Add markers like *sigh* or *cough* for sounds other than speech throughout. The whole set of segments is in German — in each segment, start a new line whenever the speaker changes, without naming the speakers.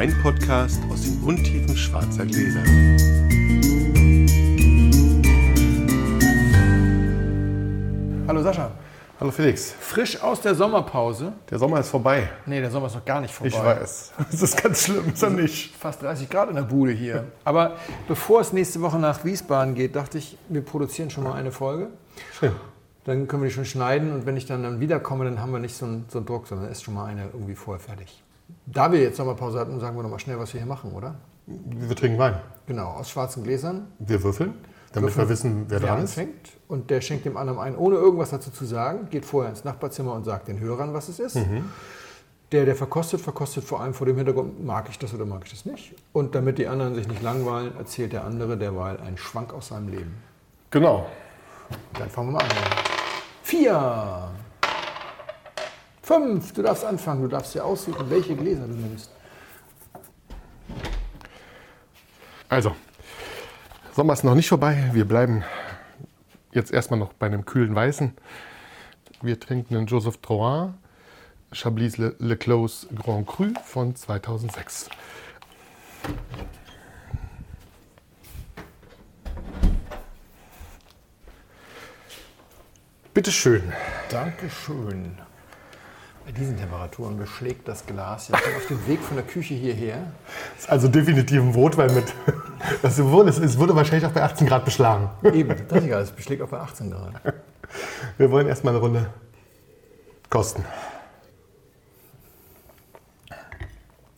Weinpodcast aus den Untiefen schwarzer Gläser.
Hallo Sascha.
Hallo Felix.
Frisch aus der Sommerpause.
Der Sommer ist vorbei.
Nee, der Sommer ist noch gar nicht vorbei.
Ich weiß. *laughs* Das ist ganz schlimm, ist er nicht.
Fast 30 Grad in der Bude hier. Aber bevor es nächste Woche nach Wiesbaden geht, dachte ich, wir produzieren schon mal eine Folge.
Schön.
Dann können wir die schon schneiden und wenn ich dann, dann wiederkomme, dann haben wir nicht so einen, so einen Druck, sondern ist schon mal eine irgendwie vorher fertig. Da wir jetzt Sommerpause hatten, sagen wir noch mal schnell, was wir hier machen, oder?
Wir trinken Wein.
Genau, aus schwarzen Gläsern.
Wir würfeln, damit
Würfeln,
wir wissen, wer dran ist.
anfängt. Und der schenkt dem anderen ein, ohne irgendwas dazu zu sagen, geht vorher ins Nachbarzimmer und sagt den Hörern, was es ist.
Mhm.
Der, der verkostet, verkostet vor allem vor dem Hintergrund, mag ich das oder mag ich das nicht. Und damit die anderen sich nicht langweilen, erzählt der andere derweil einen Schwank aus seinem Leben.
Genau.
Dann fangen wir mal an. Vier. Fünf. Du darfst anfangen. Du darfst dir aussuchen, welche Gläser du nimmst.
Also, Sommer ist noch nicht vorbei. Wir bleiben jetzt erstmal noch bei einem kühlen Weißen. Wir trinken einen Joseph Drouin Chablis Le, Le Clos Grand Cru von 2006. Bitte schön.
Dankeschön. Bei diesen Temperaturen beschlägt das Glas ja auf dem Weg von der Küche hierher.
Ist also definitiv ein Rotwein mit. *laughs* Das wurde, es wurde wahrscheinlich auch bei 18 Grad beschlagen.
Eben, das ist egal, es beschlägt auch bei 18 Grad.
Wir wollen erstmal eine Runde kosten.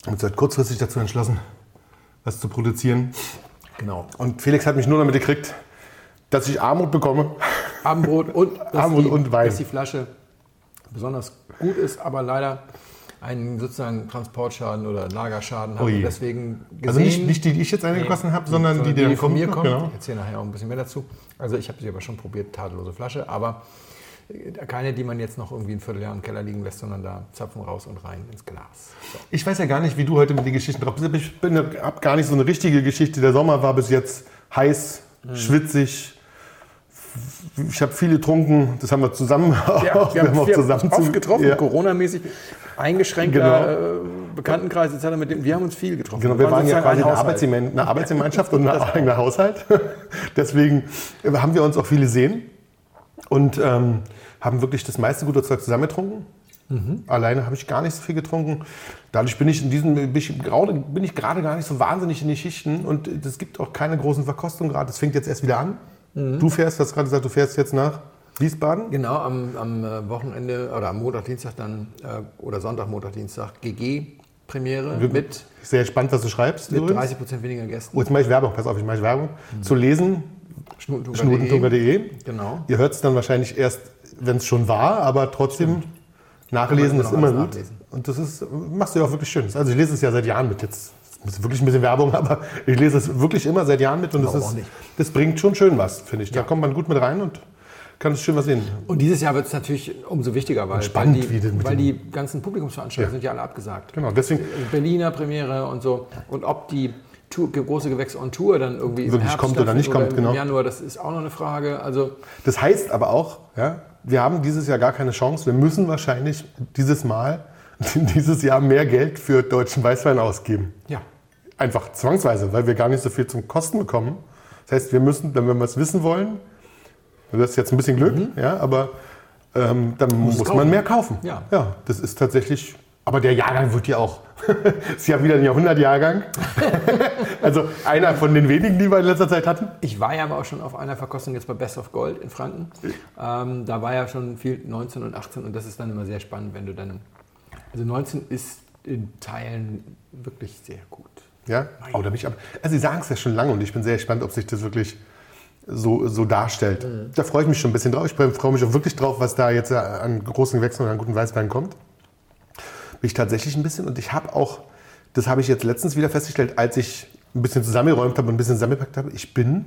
Und seid kurzfristig dazu entschlossen, was zu produzieren.
Genau.
Und Felix hat mich nur damit gekriegt, dass ich Armut bekomme.
Abendbrot und,
Abendbrot
die,
und Wein.
dass die Flasche besonders gut ist, aber leider einen sozusagen Transportschaden oder Lagerschaden. Und deswegen gesehen,
Also nicht, nicht die, die ich jetzt eingegossen habe, sondern die, die, dann
von mir kommt.
Genau.
Ich erzähle nachher auch ein bisschen mehr dazu. Also ich habe sie aber schon probiert, tadellose Flasche, aber äh, keine, die man jetzt noch irgendwie ein Vierteljahr im Keller liegen lässt, sondern da Zapfen raus und rein ins Glas. So.
Ich weiß ja gar nicht, wie du heute mit den Geschichten drauf bist. Ich habe gar nicht so eine richtige Geschichte. Der Sommer war bis jetzt heiß,
Mhm.
schwitzig. Ich habe viel getrunken. Das haben wir zusammen *laughs* auch,
wir haben,
auch
wir haben
zusammen
uns oft getroffen,
Ja.
Corona-mäßig, eingeschränkter äh, Bekanntenkreis etc. Mit dem, wir haben uns viel getroffen.
Genau, wir waren ja
sozusagen
quasi
ein
eine,
Haushalt.
Arbeitsgemein eine Arbeitsgemeinschaft *laughs* und ein eigener Haushalt. *laughs* Deswegen haben wir uns auch viele sehen und ähm, haben wirklich das meiste gute Zeug zusammen getrunken.
Mhm.
Alleine habe ich gar nicht so viel getrunken. Dadurch bin ich in diesem bin ich gerade, bin ich gerade gar nicht so wahnsinnig in die Schichten und es gibt auch keine großen Verkostungen gerade. Das fängt jetzt erst wieder an.
Mhm.
Du fährst, hast gerade gesagt, du fährst jetzt nach Wiesbaden.
Genau, am, am äh, Wochenende oder am Montag, Dienstag dann, äh, oder Sonntag, Montag, Dienstag, GG-Premiere mit,
Sehr gespannt, was du schreibst.
mit
übrigens.
30 Prozent weniger Gästen.
Oh, jetzt mache ich Werbung, pass auf, ich mache Werbung. Zu lesen,
Schnutentunker.de. Genau.
Ihr hört es dann wahrscheinlich erst, wenn es schon war, aber trotzdem nachlesen
Kann
ist immer gut.
nachlesen.
Und das ist, machst du ja auch wirklich schön. Also ich lese es ja seit Jahren mit jetzt. Das ist wirklich ein bisschen Werbung, *laughs* aber ich lese es wirklich immer seit Jahren mit und das, ist, das bringt schon schön was, finde ich. Da kommt man gut mit rein und kann es schön was sehen.
Und dieses Jahr wird es natürlich umso wichtiger, weil,
spannend,
weil, die, weil die ganzen Publikumsveranstaltungen
Ja.
sind ja alle abgesagt.
Genau, deswegen
Berliner Premiere und so. Und ob die Tour, große Gewächs on Tour dann irgendwie im
Wirklich
Herbst
kommt oder nicht
stattfindet
kommt, genau.
im Januar, das ist auch noch eine Frage. Also
Das heißt aber auch, ja, wir haben dieses Jahr gar keine Chance. Wir müssen wahrscheinlich dieses Mal, *laughs* dieses Jahr mehr Geld für deutschen Weißwein ausgeben.
ja,
Einfach zwangsweise, weil wir gar nicht so viel zum Kosten bekommen. Das heißt, wir müssen, wenn wir was wissen wollen, das ist jetzt ein bisschen Glück, ja, aber ähm, dann muss,
kaufen.
man mehr kaufen.
Ja.
ja, das ist tatsächlich. Aber der Jahrgang wird ja auch. *laughs* ist ja wieder ein Jahrhundertjahrgang. *laughs* also einer von den wenigen, die wir in letzter Zeit hatten.
Ich war ja aber auch schon auf einer Verkostung jetzt bei Best of Gold in Franken. Ähm, da war ja schon viel 19 und 18 und das ist dann immer sehr spannend, wenn du dann. Also 19 ist in Teilen wirklich sehr gut.
Ja, oh, da bin ich ab. Also, Sie sagen es ja schon lange und ich bin sehr gespannt, ob sich das wirklich so, so darstellt. Da freue ich mich schon ein bisschen drauf. Ich freue mich auch wirklich drauf, was da jetzt äh, an großen Gewächsen und an guten Weißwein kommt. Bin ich tatsächlich ein bisschen und ich habe auch, das habe ich jetzt letztens wieder festgestellt, als ich ein bisschen zusammengeräumt habe und ein bisschen zusammengepackt habe, ich bin,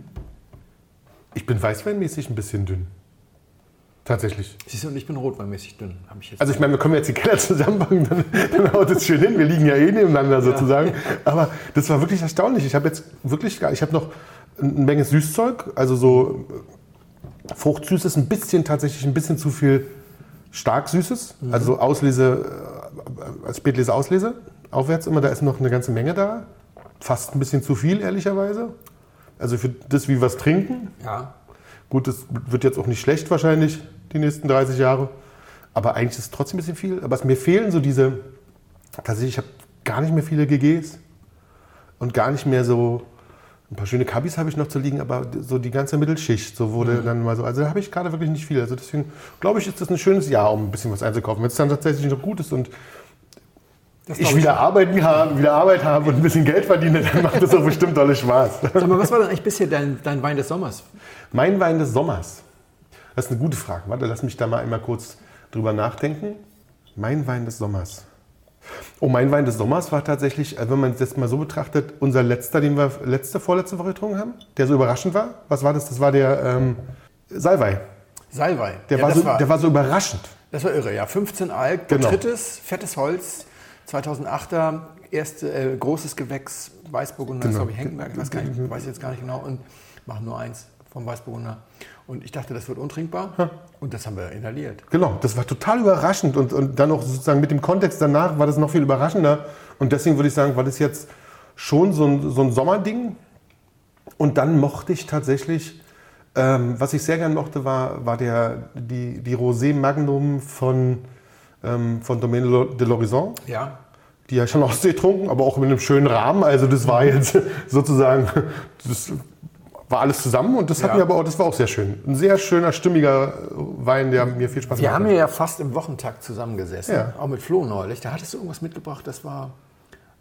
ich bin weißweinmäßig ein bisschen dünn. Tatsächlich.
Siehst du, und ich bin rotweinmäßig dünn, habe ich jetzt.
Also ich meine, wir können jetzt die Keller zusammenpacken, dann, dann haut es schön hin. Wir liegen ja eh nebeneinander sozusagen. Aber das war wirklich erstaunlich. Ich habe jetzt wirklich, gar- ich habe noch eine Menge Süßzeug, also so äh, Fruchtsüßes, ein bisschen tatsächlich ein bisschen zu viel stark Süßes, also Auslese, äh, als Spätlese Auslese, aufwärts immer. Da ist noch eine ganze Menge da. Fast ein bisschen zu viel, ehrlicherweise. Also für das, wie es trinken.
Ja.
Gut, das wird jetzt auch nicht schlecht wahrscheinlich, die nächsten 30 Jahre. Aber eigentlich ist es trotzdem ein bisschen viel. Aber es, mir fehlen so diese, tatsächlich, ich habe gar nicht mehr viele GGs und gar nicht mehr so, ein paar schöne Kabis habe ich noch zu liegen, aber so die ganze Mittelschicht, so wurde dann mal so, also da habe ich gerade wirklich nicht viel. Also deswegen glaube ich, ist das ein schönes Jahr, um ein bisschen was einzukaufen. Wenn es dann tatsächlich noch gut ist und
Das
ich wieder, Arbeiten habe, wieder Arbeit habe und ein bisschen Geld verdiene, dann macht das auch bestimmt tolle Spaß.
Sag mal, was war denn eigentlich bisher dein, dein Wein des Sommers?
Mein Wein des Sommers. Das ist eine gute Frage. Warte, lass mich da mal einmal kurz drüber nachdenken. Mein Wein des Sommers. Oh, mein Wein des Sommers war tatsächlich, äh, wenn man es jetzt mal so betrachtet, unser letzter, den wir letzte, vorletzte Woche getrunken haben, der so überraschend war. Was war das? Das war der ähm, Salvei.
Salvei.
Der,
Ja,
war so,
war,
der war so überraschend.
das war irre, ja. 15 Alk,
Genau.
drittes, fettes Holz, 2008er, erste, äh, großes Gewächs, Weißburgunder,
Genau.
glaube ich, Henkenberg, ich weiß, gar nicht, weiß jetzt gar nicht genau, und machen nur eins vom Weißburgunder. Und ich dachte, das wird untrinkbar. Und das haben wir inhaliert.
Genau, das war total überraschend und, und dann auch sozusagen mit dem Kontext danach war das noch viel überraschender. Und deswegen würde ich sagen, war das jetzt schon so ein, so ein Sommerding. Und dann mochte ich tatsächlich, ähm, was ich sehr gern mochte, war, war der, die, die Rosé Magnum von, ähm, von Domaine de l'Horizon.
Ja.
Die ja schon Ostsee trunken, aber auch mit einem schönen Rahmen. Also das war jetzt *laughs* sozusagen, das war alles zusammen und das hat
Ja.
mir aber auch, das war auch sehr schön. Ein sehr schöner, stimmiger Wein, der mir viel Spaß
Wir
gemacht
haben
hat.
hier ja fast im Wochentakt zusammengesessen,
Ja.
auch mit Flo neulich. Da hattest du irgendwas mitgebracht, das war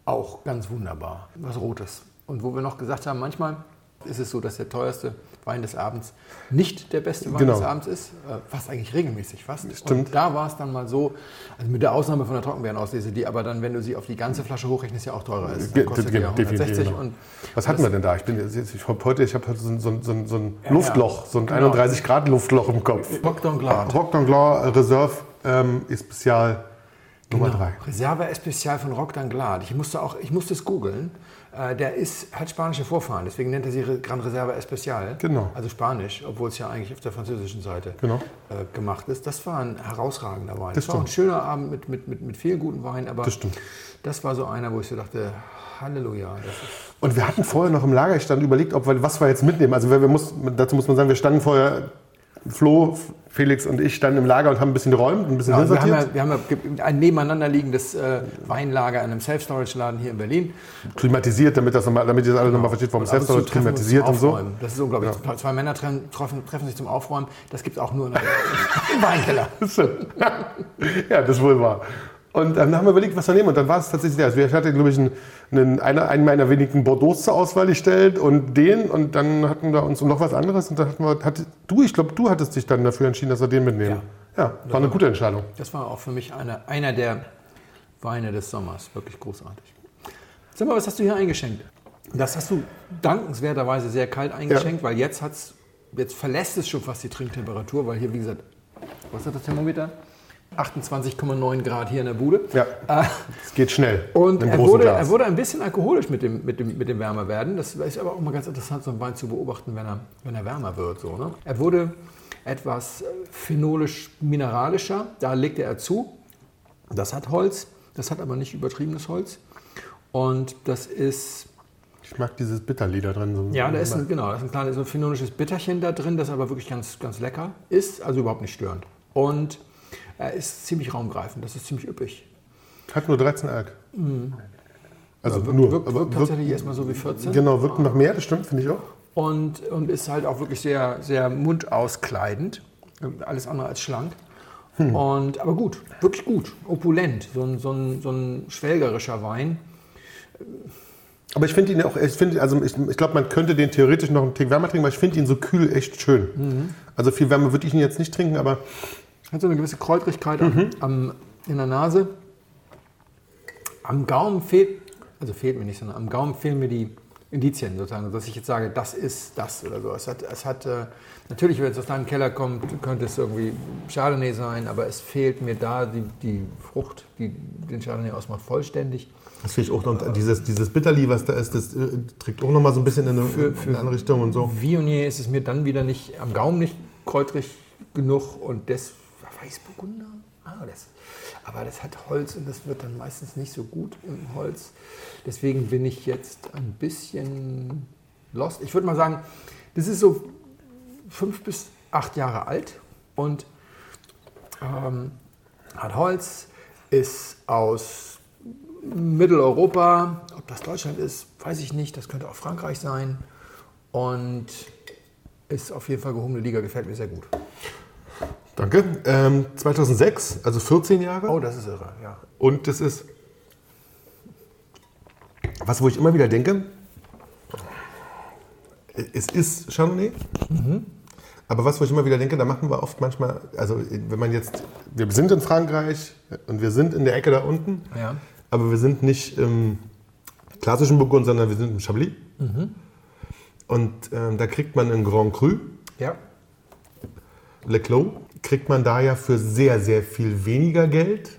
auch ganz wunderbar. Was Rotes. Und wo wir noch gesagt haben, manchmal ist es so, dass der teuerste Wein des Abends nicht der beste Wein
Genau.
des Abends ist. Äh, Fast eigentlich regelmäßig, fast.
Stimmt.
Und da war es dann mal so, also mit der Ausnahme von der Trockenbeerenauslese, die aber dann, wenn du sie auf die ganze Flasche hochrechnest, ja auch teurer ist. Dann kostet ja
definitiv,
160
genau.
und
Was hatten wir denn da? Ich bin jetzt, ich hab heute, ich habe heute so, ein- so, so, so ein
Ja,
Luftloch, so ein
Genau.
31 Grad Luftloch im Kopf.
Rock d'Anglade.
Rock d'Anglade Reserve ähm, Especial Nummer
Genau.
3.
Reserva Especial von Roc d'Anglade. Ich musste auch, ich musste es googeln. Äh, der ist, hat spanische Vorfahren, deswegen nennt er sie Gran Reserva Especial.
Genau.
Also Spanisch, obwohl es ja eigentlich auf der französischen Seite
Genau.
äh, gemacht ist. Das war ein herausragender Wein.
Das
Das war ein schöner Abend mit, mit, mit, mit vielen guten Weinen, aber
Das stimmt.
das war so einer, wo ich so dachte, Halleluja.
Und wir hatten vorher noch im Lagerstand überlegt, ob wir, was wir jetzt mitnehmen. Also wir, wir muss, dazu muss man sagen, wir standen vorher, Flo, Felix und ich standen im Lager und haben ein bisschen geräumt, ein bisschen
ja, wir, haben ja, wir haben ja ein nebeneinander liegendes äh, Weinlager in einem Self-Storage-Laden hier in Berlin.
klimatisiert, damit, das nochmal, damit ihr das alle nochmal versteht, warum
uns
klimatisiert und so.
Das ist unglaublich. Zwei Männer treffen, treffen, sich zum Aufräumen. Das gibt es auch nur in einem *laughs* Weinkeller. *laughs* *laughs*
ja, das wohl war. Und dann haben wir überlegt, was wir nehmen. Und dann war es tatsächlich der. Also ich hatte, glaube ich, einen, einen, einen meiner wenigen Bordeaux zur Auswahl gestellt und den. Und dann hatten wir uns noch was anderes. Und dann hatten wir, hatte, du, ich glaube, du hattest dich dann dafür entschieden, dass wir den mitnehmen. Ja, war eine gute Entscheidung.
Das war auch für mich eine, einer der Weine des Sommers. Wirklich großartig. Sag mal, was hast du hier eingeschenkt? Das hast du dankenswerterweise sehr kalt eingeschenkt, weil jetzt, hat's, jetzt verlässt es schon fast die Trinktemperatur, weil hier, wie gesagt, was hat das Thermometer? 28,9 Grad hier in der Bude.
Ja,
Äh,
es geht schnell.
Und er wurde, er wurde ein bisschen alkoholisch mit dem, mit, dem, mit dem Wärmerwerden. Das ist aber auch mal ganz interessant, so einen Wein zu beobachten, wenn er, wenn er wärmer wird. So, ne? Er wurde etwas äh, phenolisch-mineralischer, da legte er zu. Das hat Holz, das hat aber nicht übertriebenes Holz. Und das ist,
ich mag dieses Bitterli da drin. So
ja, da ist ein, genau, da ist ein kleines so ein phenolisches Bitterchen da drin, das aber wirklich ganz, ganz lecker ist, also überhaupt nicht störend. Und er ist ziemlich raumgreifend, das ist ziemlich üppig.
Hat nur 13 Alk. Also
Mhm. Wirkt,
nur.
wirkt,
aber
wirkt
wirkt-
tatsächlich erstmal so wie 14.
genau, wirkt noch mehr, das stimmt, finde ich auch.
und, und ist halt auch wirklich sehr, sehr mundauskleidend. Alles andere als schlank. Und, aber gut, wirklich gut, opulent, so ein, so ein, so ein schwelgerischer Wein.
Aber ich finde ihn auch, ich finde, also ich, ich glaube, man könnte den theoretisch noch einen Tick wärmer trinken, weil ich finde ihn so kühl echt schön.
Mhm.
Also viel wärmer würde ich ihn jetzt nicht trinken, aber
Hat so eine gewisse Kräutrigkeit am, am, in der Nase. Am Gaumen fehlt, also fehlt mir nicht, sondern am Gaumen fehlen mir die Indizien sozusagen, dass ich jetzt sage, das ist das oder so. Es hat, es hat äh, natürlich, wenn es aus deinem Keller kommt, könnte es irgendwie Chardonnay sein, aber es fehlt mir da die, die Frucht, die den Chardonnay ausmacht, vollständig.
das finde ich auch noch, dieses, dieses Bitterli, was da ist, das äh, trägt auch noch mal so ein bisschen in eine,
Für-
in
für-
eine andere Richtung und so.
Viognier ist es mir dann wieder nicht am Gaumen nicht kräutrig genug und das Weißburgunder ah, das, aber das hat Holz und das wird dann meistens nicht so gut im Holz. Deswegen bin ich jetzt ein bisschen lost. Ich würde mal sagen, das ist so fünf bis acht Jahre alt und ähm, hat Holz, ist aus Mitteleuropa. Ob das Deutschland ist, weiß ich nicht. Das könnte auch Frankreich sein. Und ist auf jeden Fall gehobene Liga, gefällt mir sehr gut.
Danke. Ähm, 2006, also 14 Jahre.
Oh, das ist irre, ja.
Und das ist was, wo ich immer wieder denke, es ist Chardonnay, mhm. aber was, wo ich immer wieder denke, da machen wir oft manchmal, also wenn man jetzt, wir sind in Frankreich und wir sind in der Ecke da unten,
Ja.
aber wir sind nicht im klassischen Burgund, sondern wir sind im Chablis. Und ähm, da kriegt man einen Grand Cru,
Ja.
Le Clos, kriegt man da ja für sehr, sehr viel weniger Geld,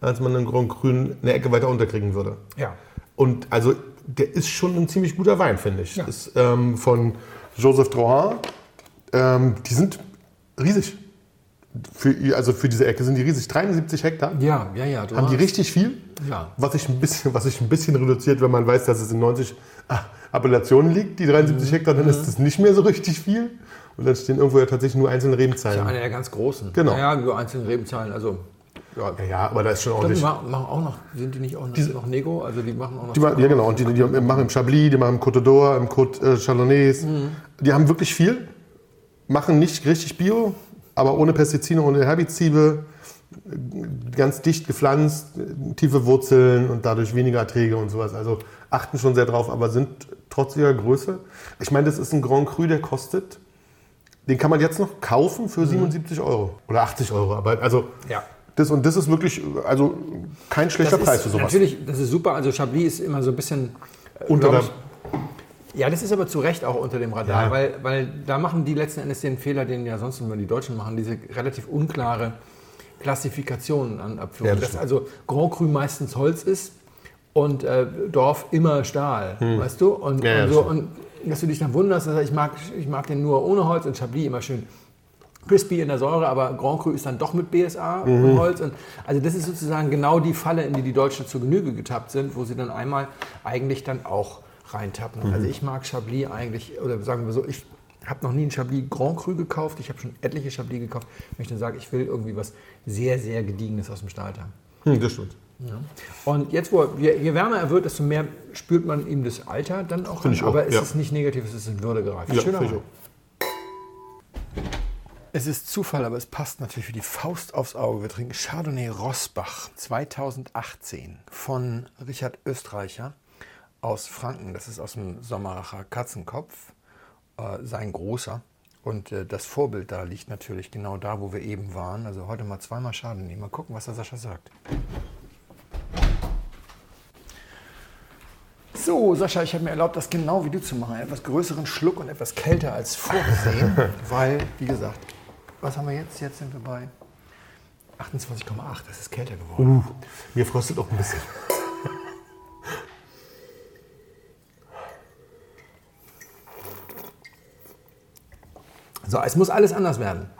als man Grand Cru eine Ecke weiter unterkriegen würde.
Ja.
Und also der ist schon ein ziemlich guter Wein, finde ich.
Ja.
Ist ähm, von Joseph Drouhin. Ähm, die sind riesig. Für, also für diese Ecke sind die riesig. 73 Hektar.
Ja, ja, ja.
Haben die richtig viel?
Ja.
Was sich ein bisschen, was sich ein bisschen reduziert, wenn man weiß, dass es in 90 ah, Appellationen liegt, die 73
Mhm.
Hektar, dann ist das nicht mehr so richtig viel. Und dann stehen irgendwo ja tatsächlich nur einzelne
Das ist ja
Rebenzeilen.
einer der ganz großen.
Genau.
Ja, über einzelne Rebenzahlen. Also, ja.
Ja, aber da ist schon
Ich glaube, die
ordentlich.
machen auch noch, sind die nicht auch noch, noch Nego? Also die machen auch noch.
Die machen, ja, genau. Und die, die machen im Chablis, die machen im Côte d'Or, im Côte äh, Chalonnaise. Die haben wirklich viel, machen nicht richtig Bio, aber ohne Pestizide, ohne Herbizide, ganz dicht gepflanzt, tiefe Wurzeln und dadurch weniger Erträge und sowas. Also achten schon sehr drauf, aber sind trotz ihrer Größe. Ich meine, das ist ein Grand Cru, der kostet, den kann man jetzt noch kaufen für 77 Euro oder 80 Euro. Aber also
Ja.
das und das ist wirklich, also kein schlechter
Das
Preis für sowas.
Natürlich, das ist super. Also Chablis ist immer so ein bisschen. äh,
Unter
ich- ja, das ist aber zu Recht auch unter dem Radar,
Ja.
weil, weil da machen die letzten Endes den Fehler, den ja sonst immer die Deutschen machen, diese relativ unklare Klassifikation an Abführungen.
Ja, das
dass also Grand Cru meistens Holz ist und äh, Dorf immer Stahl, weißt du? Und,
Hm. Ja,
und, so, und dass du dich dann wunderst, dass ich mag, ich mag den nur ohne Holz und Chablis immer schön crispy in der Säure, aber Grand Cru ist dann doch mit BSA
Mhm.
und Holz. Und also das ist sozusagen genau die Falle, in die die Deutschen zur Genüge getappt sind, wo sie dann einmal eigentlich dann auch reintappen.
Mhm.
Also ich mag Chablis eigentlich, oder sagen wir so, ich habe noch nie einen Chablis Grand Cru gekauft, ich habe schon etliche Chablis gekauft. Ich möchte sagen, ich will irgendwie was sehr, sehr Gediegenes aus dem Stahltank.
Hm, das stimmt.
Und jetzt, wo er, je, je wärmer er wird, desto mehr spürt man ihm das Alter dann auch an.
Ich auch,
Aber es
ja.
ist nicht negativ, es ist in Würde gereift.
Ja,
Schöner. Es ist Zufall, aber es passt natürlich wie die Faust aufs Auge. Wir trinken Chardonnay Rossbach 2018 von Richard Österreicher aus Franken. Das ist aus dem Sommeracher Katzenkopf, äh, sein großer. Und äh, das Vorbild da liegt natürlich genau da, wo wir eben waren. Also heute mal zweimal Chardonnay. Mal gucken, was der Sascha sagt. So, Sascha, ich habe mir erlaubt, das genau wie du zu machen. Einen etwas größeren Schluck und etwas kälter als vorgesehen. *laughs* weil, wie gesagt, was haben wir jetzt? Jetzt sind wir bei 28,8. Das ist kälter geworden.
Uh, mir frostet auch ein bisschen. *laughs*
So, es muss alles anders werden.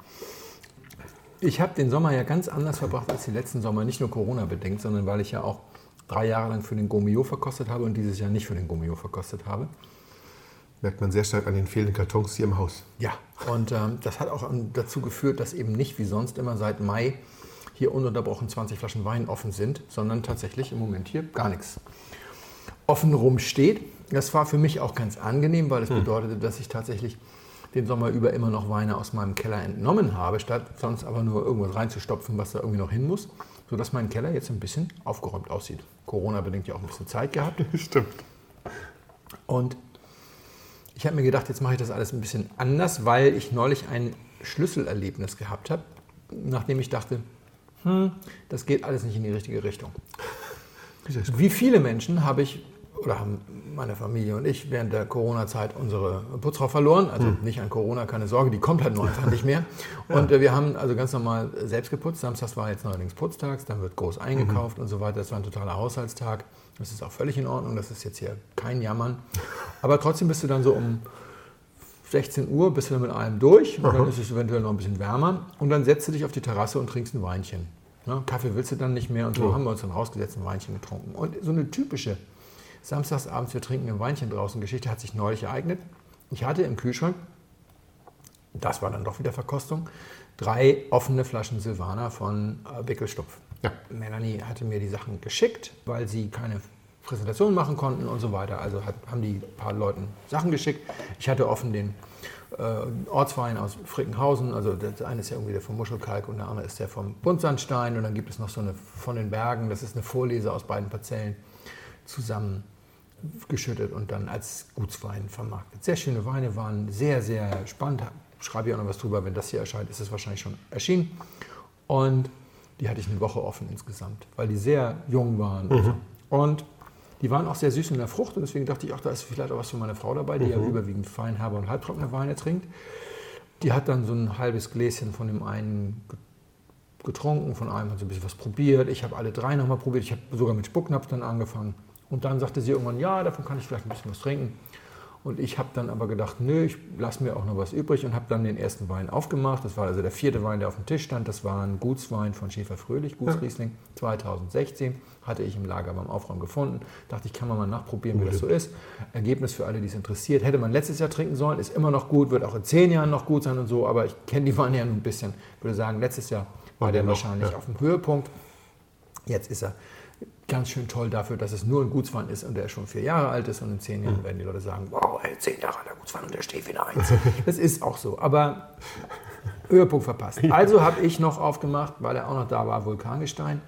Ich habe den Sommer ja ganz anders verbracht als die letzten Sommer. Nicht nur Corona-bedingt, sondern weil ich ja auch drei Jahre lang für den Gomio verkostet habe und dieses Jahr nicht für den Gomio verkostet habe.
Merkt man sehr stark an den fehlenden Kartons hier im Haus.
Ja, und ähm, das hat auch dazu geführt, dass eben nicht wie sonst immer seit Mai hier ununterbrochen 20 Flaschen Wein offen sind, sondern tatsächlich im Moment hier gar nichts offen rumsteht. Das war für mich auch ganz angenehm, weil es bedeutete, dass ich tatsächlich den Sommer über immer noch Weine aus meinem Keller entnommen habe, statt sonst aber nur irgendwas reinzustopfen, was da irgendwie noch hin muss, sodass mein Keller jetzt ein bisschen aufgeräumt aussieht. Corona bedingt ja auch ein bisschen Zeit gehabt. *laughs*
Stimmt.
Und ich habe mir gedacht, jetzt mache ich das alles ein bisschen anders, weil ich neulich ein Schlüsselerlebnis gehabt habe, nachdem ich dachte, hm, das geht alles nicht in die richtige Richtung. Wie viele Menschen habe ich oder haben meine Familie und ich während der Corona-Zeit unsere Putzfrau verloren. Also nicht an Corona, keine Sorge, die kommt halt nur einfach nicht mehr. *laughs* Und äh, wir haben also ganz normal selbst geputzt. Samstags war jetzt neuerdings Putztags, dann wird groß eingekauft und so weiter. Das war ein totaler Haushaltstag. Das ist auch völlig in Ordnung, das ist jetzt hier kein Jammern. *laughs* Aber trotzdem bist du dann so um 16 Uhr, bist du dann mit allem durch und dann ist es eventuell noch ein bisschen wärmer. Und dann setzt du dich auf die Terrasse und trinkst ein Weinchen. Ne? Kaffee willst du dann nicht mehr und so haben wir uns dann rausgesetzt und ein Weinchen getrunken. Und so eine typische Samstagsabends, wir trinken ein Weinchen draußen Geschichte hat sich neulich ereignet. Ich hatte im Kühlschrank, das war dann doch wieder Verkostung, drei offene Flaschen Silvaner von äh, Wickelstupf.
Ja.
Melanie hatte mir die Sachen geschickt, weil sie keine Präsentation machen konnten und so weiter. Also hat, haben die paar Leuten Sachen geschickt. Ich hatte offen den äh, Ortswein aus Frickenhausen. Also das eine ist ja irgendwie der vom Muschelkalk und der andere ist der vom Buntsandstein. Und dann gibt es noch so eine von den Bergen. Das ist eine Vorlese aus beiden Parzellen zusammengeschüttet und dann als Gutswein vermarktet. Sehr schöne Weine waren sehr, sehr spannend. Schreibe ich auch noch was drüber. Wenn das hier erscheint, ist es wahrscheinlich schon erschienen. Und die hatte ich eine Woche offen insgesamt, weil die sehr jung waren.
Mhm.
Und die waren auch sehr süß in der Frucht und deswegen dachte ich, ach, da ist vielleicht auch was für meine Frau dabei, die ja überwiegend feinherbe und halbtrockene Weine trinkt. Die hat dann so ein halbes Gläschen von dem einen ge- getrunken, von einem hat sie ein bisschen was probiert. Ich habe alle drei nochmal probiert. Ich habe sogar mit Spucknapf dann angefangen. Und dann sagte sie irgendwann, ja, davon kann ich vielleicht ein bisschen was trinken. Und ich habe dann aber gedacht, nö, ich lasse mir auch noch was übrig und habe dann den ersten Wein aufgemacht. Das war also der vierte Wein, der auf dem Tisch stand. Das war ein Gutswein von Schäfer Fröhlich, Gutsriesling 2016. Hatte ich im Lager beim Aufräumen gefunden. Dachte ich, kann man mal nachprobieren, wie das so ist. Ergebnis für alle, die es interessiert. Hätte man letztes Jahr trinken sollen, ist immer noch gut, wird auch in zehn Jahren noch gut sein und so. Aber ich kenne die Weine ja ein bisschen. Ich würde sagen, letztes Jahr war der
noch,
wahrscheinlich
ja.
auf dem Höhepunkt. Jetzt ist er ganz schön toll dafür, dass es nur ein Gutswein ist und der schon vier Jahre alt ist und in zehn Jahren werden die Leute sagen, wow, ey, zehn Jahre alter Gutswein und der steht wieder eins. *laughs* Das ist auch so, aber Höhepunkt verpasst. Also habe ich noch aufgemacht, weil er auch noch da war, Vulkangestein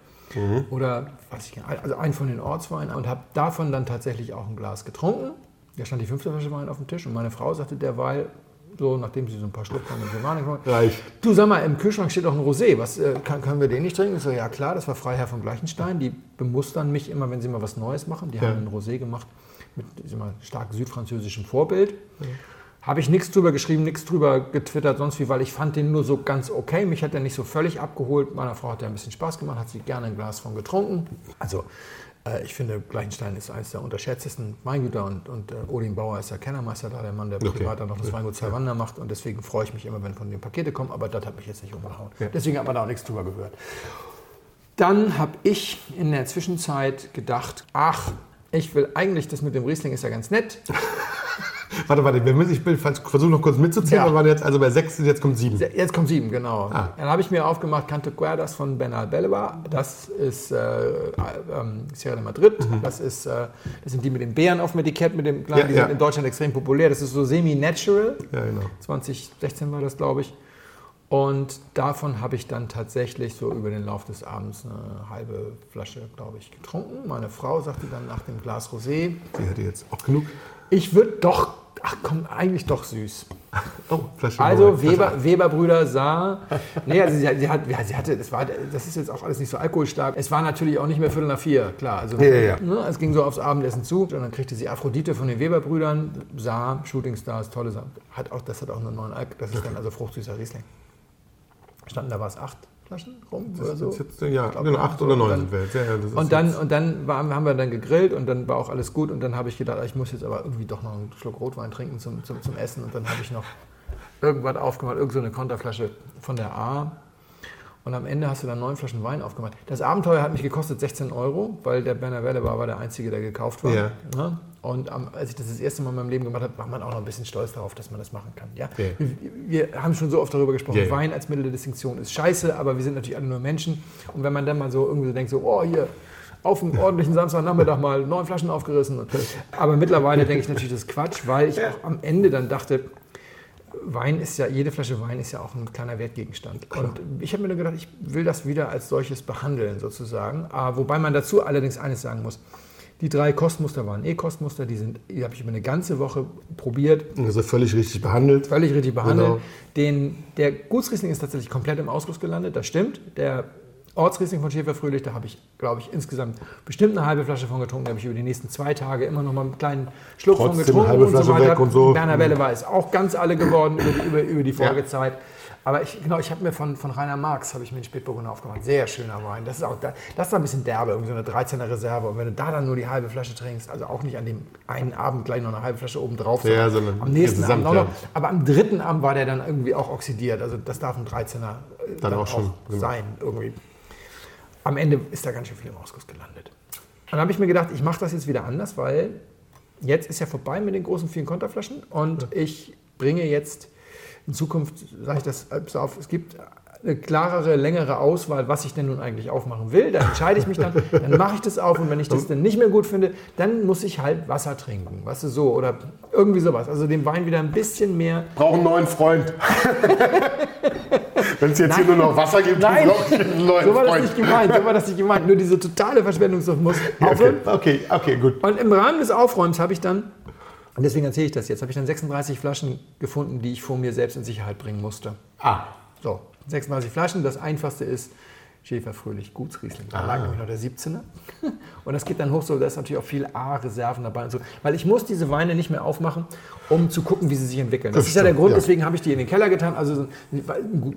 oder was ich, also einen von den Ortsweinen und habe davon dann tatsächlich auch ein Glas getrunken. Da stand die fünfte Flasche Wein auf dem Tisch und meine Frau sagte derweil, so nachdem sie so ein paar Schluck von dem Silvaner genommen
Reicht.
Du sag mal, im Kühlschrank steht auch ein Rosé. Was äh, kann, können wir den nicht trinken? Ich so, ja klar, das war Freiherr von Gleichenstein. Die bemustern mich immer, wenn sie mal was Neues machen. Die
Ja.
haben ein Rosé gemacht mit mal, stark südfranzösischem Vorbild. Habe ich nichts drüber geschrieben, nichts drüber getwittert, sonst wie, weil ich fand den nur so ganz okay. Mich hat er nicht so völlig abgeholt. Meiner Frau hat er ein bisschen Spaß gemacht, hat sie gerne ein Glas von getrunken. Also äh, ich finde, Gleichenstein ist eines der unterschätztesten Weingüter und, und äh, Odin Bauer ist der Kennermeister da, der Mann, der
Okay.
privat dann noch das Weingut Salvander macht und deswegen freue ich mich immer, wenn von dem Pakete kommen, aber das hat mich jetzt nicht umgehauen. Deswegen hat man da auch nichts drüber gehört. Dann habe ich in der Zwischenzeit gedacht, ach, ich will eigentlich, das mit dem Riesling ist ja ganz nett. *laughs*
Warte, warte, wir müssen, ich versuche noch kurz mitzuzählen.
Ja.
Wir waren jetzt also bei sechs, jetzt kommt sieben.
Jetzt kommt sieben, genau.
Ah.
Dann habe ich mir aufgemacht Canto Guerdas von Bernal Belva. Das ist äh, ähm, Sierra de Madrid. Das, ist, äh, das sind die mit den Bären auf dem Etikett, mit dem kleinen,
Ja,
die
ja.
sind in Deutschland extrem populär. Das ist so semi-natural.
Ja, genau.
2016 war das, glaube ich. Und davon habe ich dann tatsächlich so über den Lauf des Abends eine halbe Flasche, glaube ich, getrunken. Meine Frau sagte dann nach dem Glas Rosé,
Die hatte jetzt auch genug.
Ich würde doch, ach komm, eigentlich doch süß. *laughs*
Oh,
Also Weber, Weber-Brüder sah, nee, also sie, sie, hat, sie hatte, das, war, das ist jetzt auch alles nicht so alkoholstark. Es war natürlich auch nicht mehr Viertel nach vier, klar. Also,
Ja, ja, ja.
Ne, es ging so aufs Abendessen zu und dann kriegte sie Aphrodite von den Weber-Brüdern, sah, Shootingstars, tolle Sachen. Hat auch, das hat auch nur neun Alk, das ist dann also fruchtsüßer Riesling. Standen da was, acht Flaschen rum oder so?
Jetzt, ja,
glaub,
genau, acht oder
Und
neun
dann-
sind wir jetzt. Ja,
Und dann,
jetzt-
und dann war, haben wir dann gegrillt und dann war auch alles gut. Und dann habe ich gedacht, ich muss jetzt aber irgendwie doch noch einen Schluck Rotwein trinken zum, zum, zum Essen. Und dann habe ich noch irgendwas aufgemacht, irgend so eine Konterflasche von der A. Und am Ende hast du dann neun Flaschen Wein aufgemacht. Das Abenteuer hat mich gekostet 16 Euro, weil der Berner Welle war, war der einzige, der gekauft war.
Ja.
Ne? Und am, als ich das das erste Mal in meinem Leben gemacht habe, war man auch noch ein bisschen stolz darauf, dass man das machen kann. Ja?
Ja.
Wir, wir haben schon so oft darüber gesprochen,
ja.
Wein als Mittel der Distinktion ist scheiße, aber wir sind natürlich alle nur Menschen. Und wenn man dann mal so irgendwie so denkt, so, oh, hier, auf einem ordentlichen Samstagnachmittag mal neun Flaschen aufgerissen. Aber mittlerweile denke ich natürlich, das ist Quatsch, weil ich auch am Ende dann dachte, Wein ist ja, jede Flasche Wein ist ja auch ein kleiner Wertgegenstand. Und ich habe mir nur gedacht, ich will das wieder als solches behandeln, sozusagen. Ah, Wobei man dazu allerdings eines sagen muss. Die drei Kostmuster waren E-Kostmuster, die, sind- die habe ich über eine ganze Woche probiert,
Also völlig richtig behandelt.
völlig richtig behandelt.
Genau.
Den, der Gutsriesling ist tatsächlich komplett im Ausguss gelandet, das stimmt. Der Ortsriesling von Schäfer Fröhlich, da habe ich, glaube ich, insgesamt bestimmt eine halbe Flasche von getrunken. Da habe ich über die nächsten zwei Tage immer noch mal einen kleinen Schluck von
Trotzdem
getrunken
eine halbe
und so
Flasche
weiter.
weg und so.
Berner Welle war es auch ganz alle geworden über die, über, über die
Ja.
Aber ich, genau, ich habe mir von, von Rainer Marx habe ich mir einen Spätburgunder aufgemacht. Sehr schöner Wein. Das ist auch da, das ist ein bisschen derbe, irgendwie so eine 13er Reserve. Und wenn du da dann nur die halbe Flasche trinkst, also auch nicht an dem einen Abend gleich noch eine halbe Flasche oben drauf,
Ja, sondern
am nächsten Abend auch noch.
ja.
Aber am dritten Abend war der dann irgendwie auch oxidiert. Also das darf ein 13er äh,
Dann auch schon, genau.
sein irgendwie. am Ende ist da ganz schön viel im Ausguss gelandet. Dann habe ich mir gedacht, ich mache das jetzt wieder anders, weil jetzt ist ja vorbei mit den großen vielen Konterflaschen und ich bringe jetzt in Zukunft, sage ich das so auf, es gibt eine klarere, längere Auswahl, was ich denn nun eigentlich aufmachen will. Da entscheide ich mich dann, *laughs* dann mache ich das auf und wenn ich das dann nicht mehr gut finde, dann muss ich halt Wasser trinken, weißt du, so oder irgendwie sowas. Also dem Wein wieder ein bisschen mehr.
Brauche einen neuen Freund. *laughs* wenn es jetzt nein, hier nur noch Wasser gibt,
nein, einen neuen so war das nicht gemeint, so war das nicht gemeint. Nur diese totale Verschwendungssucht muss
aufhören. Okay, okay, okay, gut.
Und im Rahmen des Aufräumens habe ich dann und deswegen erzähle ich das jetzt. Habe ich dann 36 Flaschen gefunden, die ich vor mir selbst in Sicherheit bringen musste.
Ah.
So, 36 Flaschen. Das einfachste ist Schäfer Fröhlich Gutsriesling. Da ah. lag nämlich noch der 17er. *laughs* Und das geht dann hoch so, da ist natürlich auch viel A-Reserven dabei und so. Weil ich muss diese Weine nicht mehr aufmachen, um zu gucken, wie sie sich entwickeln. Das, das ist ja der Grund, ja. deswegen habe ich die in den Keller getan. Also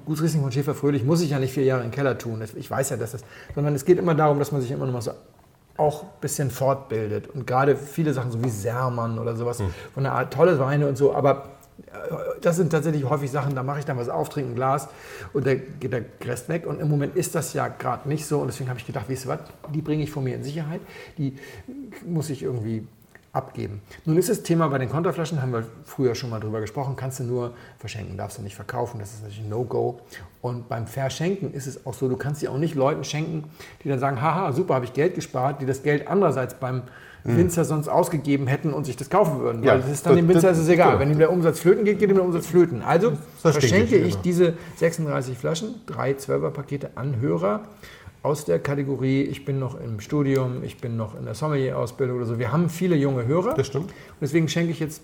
Gutsriesling von Schäfer Fröhlich muss ich ja nicht vier Jahre in den Keller tun. Ich weiß ja, dass das, sondern es geht immer darum, dass man sich immer noch mal so auch ein bisschen fortbildet. Und gerade viele Sachen, so wie Sermann oder sowas, mhm. von der Art tolle Weine und so, aber das sind tatsächlich häufig Sachen, da mache ich dann was auf, trinke ein Glas und da geht der Rest weg. Und im Moment ist das ja gerade nicht so. Und deswegen habe ich gedacht, weißt du was, die bringe ich von mir in Sicherheit. Die muss ich irgendwie abgeben. Nun ist das Thema bei den Konterflaschen, haben wir früher schon mal drüber gesprochen, kannst du nur verschenken, darfst du nicht verkaufen, das ist natürlich ein No-Go. Und beim Verschenken ist es auch so, du kannst sie auch nicht Leuten schenken, die dann sagen, haha, super, habe ich Geld gespart, die das Geld andererseits beim hm. Winzer sonst ausgegeben hätten und sich das kaufen würden. Weil das ist dann das, dem Winzer ist es egal. Genau. Wenn ihm der Umsatz flöten geht, geht ihm der Umsatz flöten. Also verschenke ich genau. diese 36 Flaschen, drei 12er Pakete an Hörer aus der Kategorie, ich bin noch im Studium, ich bin noch in der Sommelier-Ausbildung oder so. Wir haben viele junge Hörer.
Das stimmt. Und
deswegen schenke ich jetzt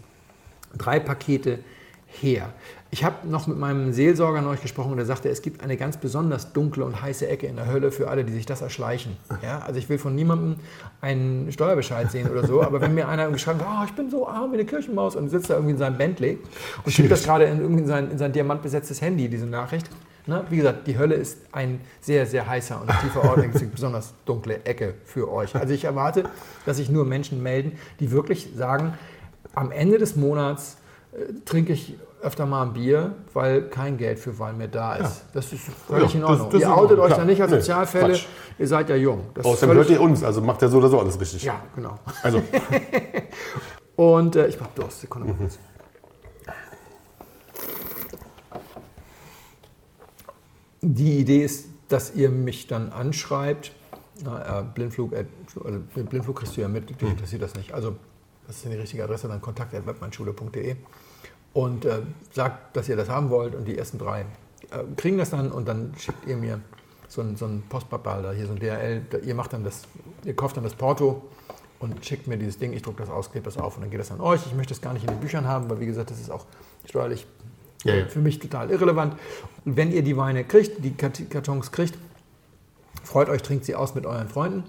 drei Pakete her. Ich habe noch mit meinem Seelsorger neulich gesprochen und er sagte, es gibt eine ganz besonders dunkle und heiße Ecke in der Hölle für alle, die sich das erschleichen. Ja, also ich will von niemandem einen Steuerbescheid sehen oder so, aber wenn mir einer irgendwie schreibt, oh, ich bin so arm wie eine Kirchenmaus und sitzt da irgendwie in seinem Bentley und schickt das gerade in, in, sein, in sein diamantbesetztes Handy, diese Nachricht. Na, wie gesagt, die Hölle ist ein sehr, sehr heißer und tiefer Ort, eine besonders dunkle Ecke für euch. Also ich erwarte, dass sich nur Menschen melden, die wirklich sagen, am Ende des Monats äh, trinke ich öfter mal ein Bier, weil kein Geld für Wein mehr da ist. Ja. Das ist völlig ja, in Ordnung. Das, das ihr outet euch da nicht als nee, Sozialfälle, Quatsch. ihr seid ja jung.
Das Außerdem hört ihr uns, also macht ja so oder so alles richtig.
Ja, genau.
Also. *laughs*
Und äh, ich mach Durst, Sekunde mal mhm. Die Idee ist, dass ihr mich dann anschreibt. Na, äh, Blindflug, äh, also Blindflug kriegst du ja mit, dich mhm. interessiert das nicht. Also, das ist die richtige Adresse, dann kontakt.webmannschule.de und äh, sagt, dass ihr das haben wollt und die ersten drei äh, kriegen das dann und dann schickt ihr mir so ein, so ein Postpapal da, hier so ein DRL, da, ihr macht dann das, ihr kauft dann das Porto und schickt mir dieses Ding, ich drucke das aus, klebe das auf und dann geht das an euch. Ich möchte es gar nicht in den Büchern haben, weil wie gesagt, das ist auch steuerlich ja, ja. für mich total irrelevant. Und wenn ihr die Weine kriegt, die Kartons kriegt, Freut euch, trinkt sie aus mit euren Freunden.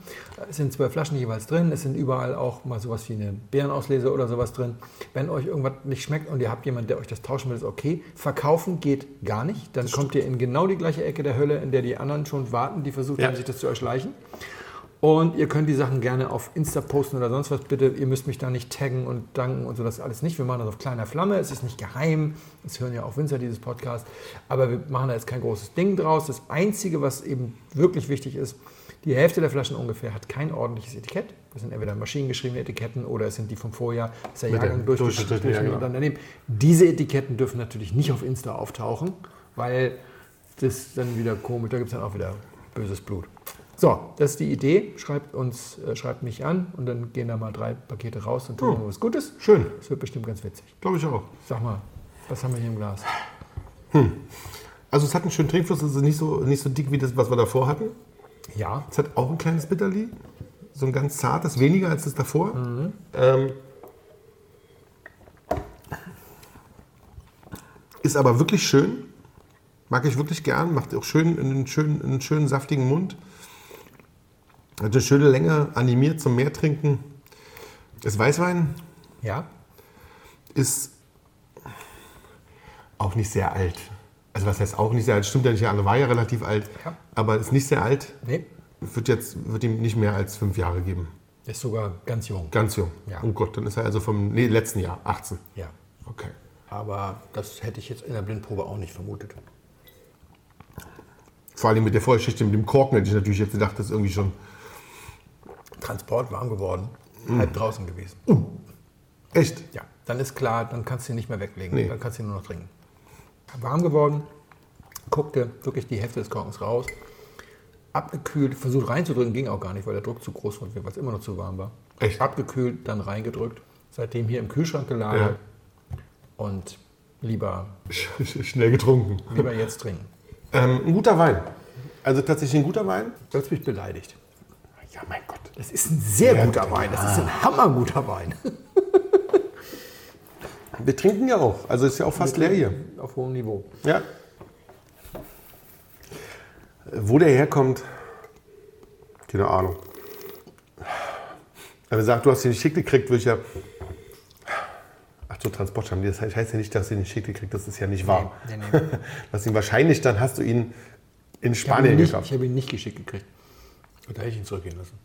Es sind zwölf Flaschen jeweils drin. Es sind überall auch mal sowas wie eine Beerenauslese oder sowas drin. Wenn euch irgendwas nicht schmeckt und ihr habt jemanden, der euch das tauschen will, ist okay. Verkaufen geht gar nicht. Dann kommt ihr in genau die gleiche Ecke der Hölle, in der die anderen schon warten, die versucht ja. haben, sich das zu erschleichen. Und ihr könnt die Sachen gerne auf Insta posten oder sonst was. Bitte, ihr müsst mich da nicht taggen und danken und so, das alles nicht. Wir machen das auf kleiner Flamme. Es ist nicht geheim. Es hören ja auch Winzer dieses Podcast. Aber wir machen da jetzt kein großes Ding draus. Das Einzige, was eben wirklich wichtig ist, die Hälfte der Flaschen ungefähr hat kein ordentliches Etikett. Das sind entweder maschinengeschriebene Etiketten oder es sind die vom Vorjahr, das ist der Jahrgang durchgeschnitten ja, genau. und dann daneben. Diese Etiketten dürfen natürlich nicht auf Insta auftauchen, weil das dann wieder komisch, da gibt es dann auch wieder böses Blut. So, das ist die Idee. Schreibt uns, äh, schreibt mich an und dann gehen da mal drei Pakete raus und tun oh. was Gutes.
Schön.
Das wird bestimmt ganz witzig.
Glaube ich auch.
Sag mal, was haben wir hier im Glas?
Hm. Also es hat einen schönen Trinkfluss, es ist nicht so, nicht so dick wie das, was wir davor hatten.
Ja.
Es hat auch ein kleines Bitterli. So ein ganz zartes, weniger als das davor. Mhm. Ähm, ist aber wirklich schön. Mag ich wirklich gern. Macht auch schön einen schönen, einen schönen saftigen Mund. Hat eine schöne Länge, animiert zum Meertrinken. Das Weißwein
ja.
ist auch nicht sehr alt. Also was heißt auch nicht sehr alt? Stimmt ja nicht, Anne war ja relativ alt, ja. aber ist nicht sehr alt.
Nee.
Wird jetzt wird ihm nicht mehr als fünf Jahre geben.
Ist sogar ganz jung.
Ganz jung.
Ja.
Oh Gott, dann ist er also vom nee, letzten Jahr, 18.
Ja.
Okay.
Aber das hätte ich jetzt in der Blindprobe auch nicht vermutet.
Vor allem mit der Vorgeschichte mit dem Korken hätte ich natürlich jetzt gedacht, das ist irgendwie schon.
Transport warm geworden, halb draußen gewesen.
Echt?
Ja, dann ist klar, dann kannst du ihn nicht mehr weglegen.
Nee.
Dann kannst du ihn nur noch trinken. Warm geworden, guckte wirklich die Hälfte des Korkens raus, abgekühlt, versucht reinzudrücken, ging auch gar nicht, weil der Druck zu groß war, weil es immer noch zu warm war.
Echt?
Abgekühlt, dann reingedrückt, seitdem hier im Kühlschrank gelagert und lieber,
Sch- Schnell getrunken.
lieber jetzt trinken.
Ähm, ein guter Wein. Also tatsächlich ein guter Wein?
Du hast mich beleidigt.
Ja, mein Gott.
Das ist ein sehr guter Wein, das ist ein hammerguter Wein. *laughs*
Wir trinken ja auch. Also ist ja auch fast leer hier.
Auf hohem Niveau.
Ja. Wo der herkommt, keine Ahnung. Aber sagt, du hast ihn nicht geschickt gekriegt, würde ich ja. Ach so, Transportscham. Das heißt ja nicht, dass du ihn nicht geschickt gekriegt Das ist ja nicht wahr.
Nee, nee, nee. *laughs*
Ihn wahrscheinlich, dann hast du ihn in
Ich
Spanien
ihn, nicht-
gekauft.
ich habe ihn nicht geschickt gekriegt. Da hätte ich ihn zurückgehen lassen.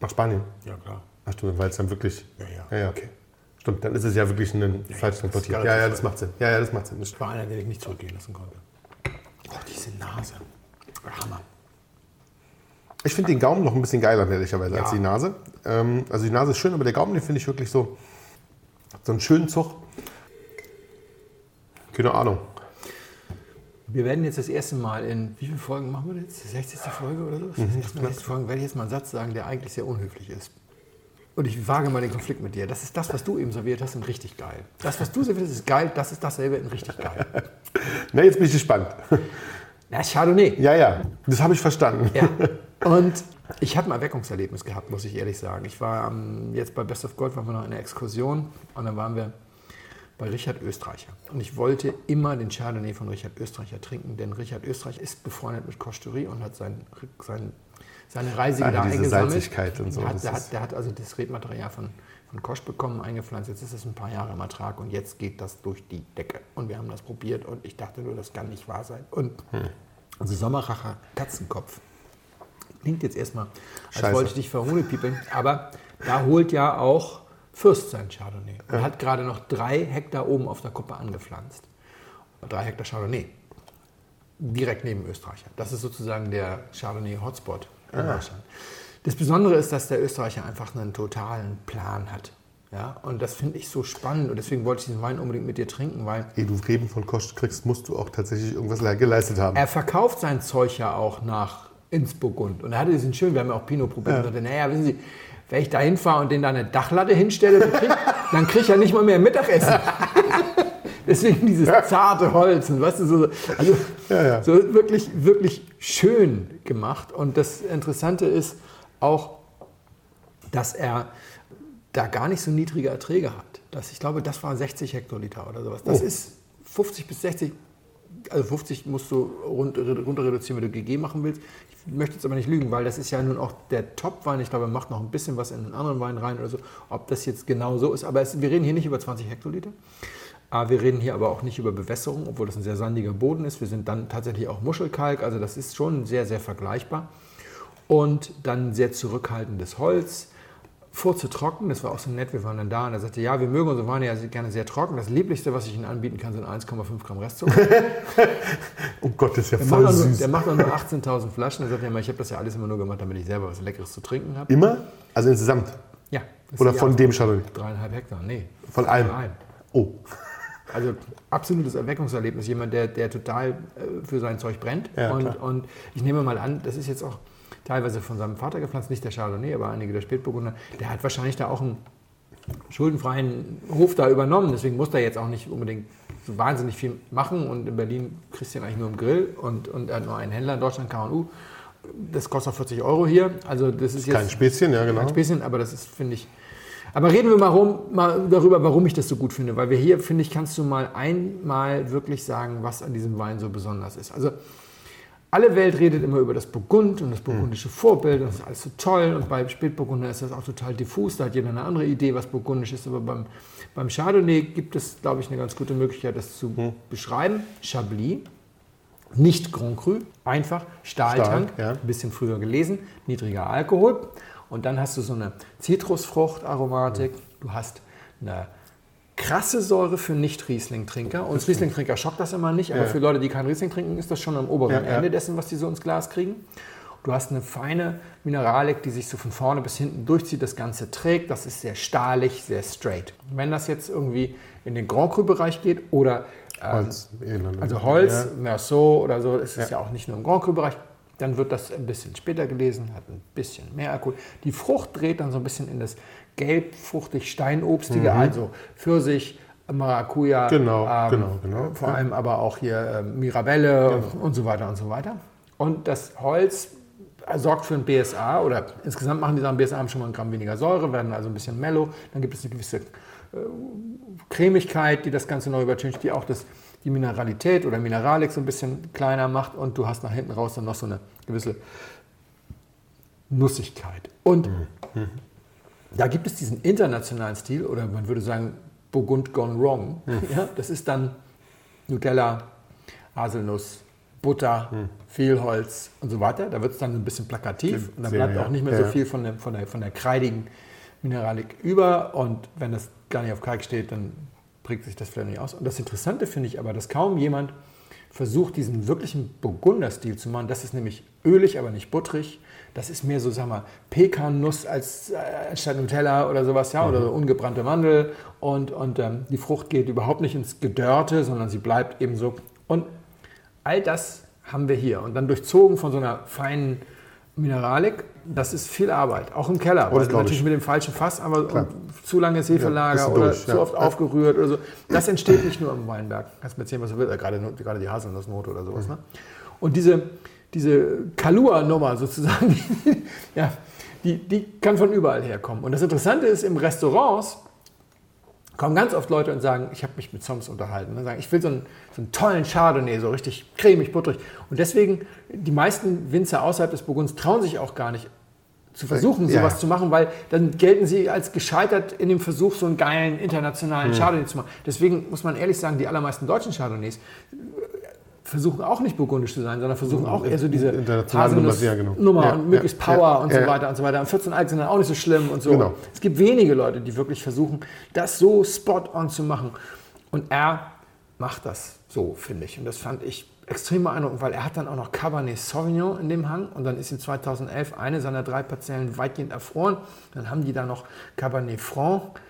Nach Spanien.
Ja, klar.
Ach du, weil es dann wirklich.
Ja, ja.
Ja, ja, okay. Stimmt, dann ist es ja wirklich ein falsch transportiert. Ja, ja, das macht Sinn. Ja, ja, das macht Sinn. Das
war einer, den ich nicht zurückgehen lassen konnte. Oh, diese Nase. Hammer.
Ich finde den Gaumen noch ein bisschen geiler, ehrlicherweise, als
Ja.
die Nase. Ähm, also die Nase ist schön, aber der Gaumen, den finde ich wirklich so, so einen schönen Zug. Keine Ahnung.
Wir werden jetzt das erste Mal in, wie viele Folgen machen wir jetzt? Die 60. Folge oder so?
Mhm,
Das erste Folge werde ich jetzt mal einen Satz sagen, der eigentlich sehr unhöflich ist. Und ich wage mal den Konflikt mit dir. Das ist das, was du eben serviert hast, in richtig geil. Das, was du serviert hast, ist geil. Das ist dasselbe in richtig geil. *laughs*
Na, jetzt bin ich gespannt. *laughs*
Na, Chardonnay.
Ja, ja, das habe ich verstanden.
Ja. *laughs* Und ich habe ein Erweckungserlebnis gehabt, muss ich ehrlich sagen. Ich war ähm, jetzt bei Best of Gold, waren wir noch in einer Exkursion und dann waren wir bei Richard Österreicher. Und ich wollte immer den Chardonnay von Richard Österreicher trinken, denn Richard Österreicher ist befreundet mit Costerie und hat sein, sein, seine Reise
Ah,
da
diese
eingesammelt.
Salzigkeit und so,
hat, der, hat, der hat also das Redmaterial von, von Kosch bekommen, eingepflanzt. Jetzt ist es ein paar Jahre im Ertrag und jetzt geht das durch die Decke. Und wir haben das probiert und ich dachte nur, das kann nicht wahr sein. Und
Hm.
also Sommerracher Katzenkopf klingt jetzt erstmal, als
Scheiße.
wollte ich dich verhohnepiepeln, aber da holt ja auch Fürst sein Chardonnay. Er hat gerade noch drei Hektar oben auf der Kuppe angepflanzt. Drei Hektar Chardonnay. Direkt neben Österreicher. Das ist sozusagen der Chardonnay-Hotspot in Deutschland. Das Besondere ist, dass der Österreicher einfach einen totalen Plan hat. Ja, und das finde ich so spannend und deswegen wollte ich diesen Wein unbedingt mit dir trinken, weil
Ehe du Reben von Kost kriegst, musst du auch tatsächlich irgendwas le- geleistet haben.
er verkauft sein Zeug ja auch nach Innsbruckund. Und er hatte diesen schön, wir haben ja auch Pinot probiert und sagte, naja, wissen Sie, wenn ich da hinfahre und den da eine Dachlatte hinstelle, dann krieg, dann krieg ich ja nicht mal mehr Mittagessen. *laughs* Deswegen dieses zarte Holz und weißt du, so, also
Ja, ja.
so wirklich, wirklich schön gemacht. Und das Interessante ist auch, dass er da gar nicht so niedrige Erträge hat. Das, ich glaube, das war 60 Hektoliter oder sowas. Das
Oh.
ist 50 bis 60, also 50 musst du rund, runter reduzieren, wenn du GG machen willst. Ich möchte jetzt aber nicht lügen, weil das ist ja nun auch der Top-Wein. Ich glaube, er macht noch ein bisschen was in einen anderen Wein rein oder so. Ob das jetzt genau so ist, aber es, wir reden hier nicht über 20 Hektoliter. Ah, Wir reden hier aber auch nicht über Bewässerung, obwohl das ein sehr sandiger Boden ist. Wir sind dann tatsächlich auch Muschelkalk, also das ist schon sehr, sehr vergleichbar. Und dann sehr zurückhaltendes Holz. Furze trocken, das war auch so nett. Wir waren dann da und er sagte, ja, wir mögen unsere Weine ja gerne sehr trocken. Das Lieblichste, was ich Ihnen anbieten kann, sind 1,5 Gramm Restzucker. *laughs*
Oh Gott, das ist ja
Der macht,
voll
auch nur,
süß.
der macht auch nur 18.000 Flaschen. Er sagt ja immer, ich habe das ja alles immer nur gemacht, damit ich selber was Leckeres zu trinken habe.
Immer? Also insgesamt?
Ja.
Oder von dem Chardonnay?
Dreieinhalb Hektar, nee.
Von allem?
Von allem.
Oh. *laughs*
Also absolutes Erweckungserlebnis. Jemand, der, der total äh, für sein Zeug brennt.
Ja,
und, und ich nehme mal an, das ist jetzt auch teilweise von seinem Vater gepflanzt, nicht der Chardonnay, aber einige der Spätburgunder. Der hat wahrscheinlich da auch einen schuldenfreien Hof da übernommen. Deswegen muss er jetzt auch nicht unbedingt so wahnsinnig viel machen. Und in Berlin kriegst du ihn eigentlich nur im Grill. Und, und er hat nur einen Händler in Deutschland, K&U. Das kostet auch 40 Euro hier. Also das ist jetzt
Kein Späßchen, ja genau.
ein bisschen, aber das ist, finde ich. Aber reden wir mal, rum, mal darüber, warum ich das so gut finde. Weil wir hier, finde ich, kannst du mal einmal wirklich sagen, was an diesem Wein so besonders ist. Also, alle Welt redet immer über das Burgund und das burgundische Vorbild und das ist alles so toll. Und bei Spätburgunder ist das auch total diffus. Da hat jeder eine andere Idee, was burgundisch ist. Aber beim, beim Chardonnay gibt es, glaube ich, eine ganz gute Möglichkeit, das zu beschreiben. Chablis, nicht Grand Cru, einfach Stahltank,
Stahl, ja.
ein bisschen früher gelesen, niedriger Alkohol. Und dann hast du so eine Zitrusfruchtaromatik, du hast eine krasse Säure für Nicht-Riesling-Trinker. Uns Riesling-Trinker schockt das immer nicht, aber ja. für Leute, die keinen Riesling trinken, ist das schon am oberen ja, Ende dessen, was die so ins Glas kriegen. Du hast eine feine Mineralik, die sich so von vorne bis hinten durchzieht, das Ganze trägt. Das ist sehr stahlig, sehr straight. Wenn das jetzt irgendwie in den Grand Cru-Bereich geht oder ähm, Holz, also Holz, ja. Merceau oder so, das ist ja. ja auch nicht nur im Grand Cru-Bereich, dann wird das ein bisschen später gelesen, hat ein bisschen mehr Alkohol. Die Frucht dreht dann so ein bisschen in das gelb-fruchtig steinobstige, mhm. also Pfirsich, Maracuja,
genau, ähm, genau, genau.
vor allem aber auch hier ähm, Mirabelle genau. und so weiter und so weiter. Und das Holz sorgt für ein BSA oder insgesamt machen die sagen, BSA haben schon mal ein Gramm weniger Säure, werden also ein bisschen mellow. Dann gibt es eine gewisse äh, Cremigkeit, die das Ganze neu übertönt, die auch das die Mineralität oder Mineralik so ein bisschen kleiner macht und du hast nach hinten raus dann noch so eine gewisse Nussigkeit. Und mhm. Da gibt es diesen internationalen Stil oder man würde sagen Burgund gone wrong. Mhm. Ja, das ist dann Nutella, Haselnuss, Butter, mhm. viel Holz und so weiter. Da wird es dann ein bisschen plakativ und da bleibt auch nicht mehr so viel von der, von der, von der kreidigen Mineralik über. Und wenn das gar nicht auf Kalk steht, dann prägt sich das vielleicht nicht aus. Und das Interessante finde ich aber, dass kaum jemand versucht, diesen wirklichen Burgunder-Stil zu machen. Das ist nämlich ölig, aber nicht butterig. Das ist mehr so, sag mal, Pekannuss als äh, anstatt Nutella oder sowas, ja, mhm. oder so ungebrannte Mandel. Und, und ähm, die Frucht geht überhaupt nicht ins Gedörrte, sondern sie bleibt eben so. Und all das haben wir hier. Und dann durchzogen von so einer feinen Mineralik, das ist viel Arbeit, auch im Keller. Oh, also natürlich ich. mit dem falschen Fass, aber zu lange Hefelager ja, oder zu ja. oft aufgerührt oder so. Das entsteht nicht nur im Weinberg. Kannst mir erzählen, was du willst, gerade, gerade die Haselnussnote oder sowas. Mhm. Ne? Und diese, diese Kalua-Nummer sozusagen, *laughs* ja, die, die kann von überall herkommen. Und das Interessante ist, im Restaurants kommen ganz oft Leute und sagen, ich habe mich mit Songs unterhalten. Und sagen, ich will so einen, so einen tollen Chardonnay, so richtig cremig, butterig. Und deswegen, die meisten Winzer außerhalb des Burgunds trauen sich auch gar nicht zu versuchen, sowas ja. zu machen, weil dann gelten sie als gescheitert in dem Versuch, so einen geilen internationalen hm. Chardonnay zu machen. Deswegen muss man ehrlich sagen, die allermeisten deutschen Chardonnays versuchen auch nicht burgundisch zu sein, sondern versuchen auch eher so diese
Haselnuss ja, genau.
Nummer ja, und möglichst ja, Power und so weiter und so weiter. Und 14 Alk sind dann auch nicht so schlimm und so. Genau. Es gibt wenige Leute, die wirklich versuchen, das so spot on zu machen. Und er macht das so, finde ich. Und das fand ich extrem beeindruckend, weil er hat dann auch noch Cabernet Sauvignon in dem Hang und dann ist in 2011 eine seiner drei Parzellen weitgehend erfroren. Dann haben die da noch Cabernet Franc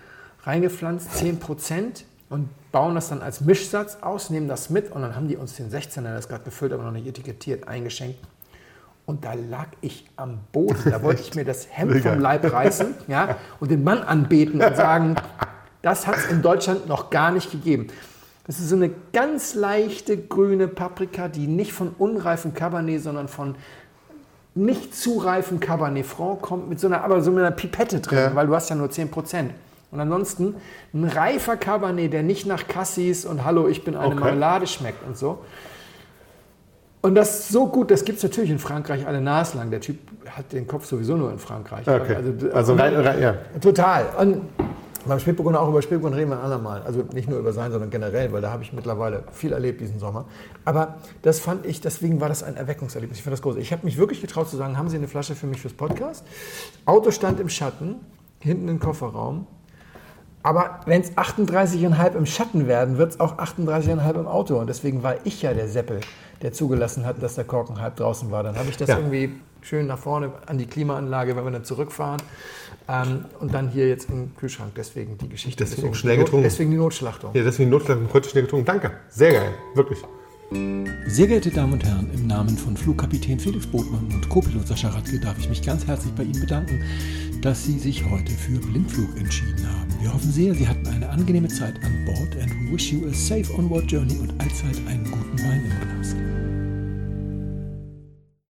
reingepflanzt, 10 Prozent und bauen das dann als Mischsatz aus, nehmen das mit und dann haben die uns den 16er, der ist gerade gefüllt, aber noch nicht etikettiert, eingeschenkt. Und da lag ich am Boden. Da wollte ich mir das *laughs* Hemd vom Leib reißen ja, und den Mann anbeten und sagen, das hat es in Deutschland noch gar nicht gegeben. Das ist so eine ganz leichte grüne Paprika, die nicht von unreifen Cabernet, sondern von nicht zu reifen Cabernet Franc kommt, mit so einer, aber so einer Pipette drin, ja. weil du hast ja nur 10 Prozent. Und ansonsten ein reifer Cabernet, der nicht nach Cassis und Hallo, ich bin eine okay. Marmelade schmeckt und so. Und das ist so gut, das gibt es natürlich in Frankreich alle naslang. Der Typ hat den Kopf sowieso nur in Frankreich.
Okay. Also, also rein, rein, ja.
Total. Und beim Spätburgunder auch über Spätburgunder reden wir ein andermal. Also nicht nur über sein, sondern generell, weil da habe ich mittlerweile viel erlebt diesen Sommer. Aber das fand ich, deswegen war das ein Erweckungserlebnis. Ich fand das groß. Ich habe mich wirklich getraut zu sagen, haben Sie eine Flasche für mich fürs Podcast? Auto stand im Schatten, hinten im Kofferraum. Aber wenn es 38,5 im Schatten werden, wird es auch 38,5 im Auto. Und deswegen war ich ja der Seppel, der zugelassen hat, dass der Korken halb draußen war. Dann habe ich das ja. irgendwie schön nach vorne an die Klimaanlage, wenn wir dann zurückfahren. Ähm, und dann hier jetzt im Kühlschrank. Deswegen die Geschichte.
Deswegen, deswegen schnell getrunken.
Deswegen die Notschlachtung.
Ja, deswegen die Notschlachtung. Heute schnell getrunken. Danke. Sehr geil. Wirklich.
Sehr geehrte Damen und Herren, im Namen von Flugkapitän Felix Botmann und Co-Pilot Sascha Radke darf ich mich ganz herzlich bei Ihnen bedanken, dass Sie sich heute für Blindflug entschieden haben. Wir hoffen sehr, Sie hatten eine angenehme Zeit an Bord and we wish you a safe onward journey und allzeit einen guten Wein im Glas.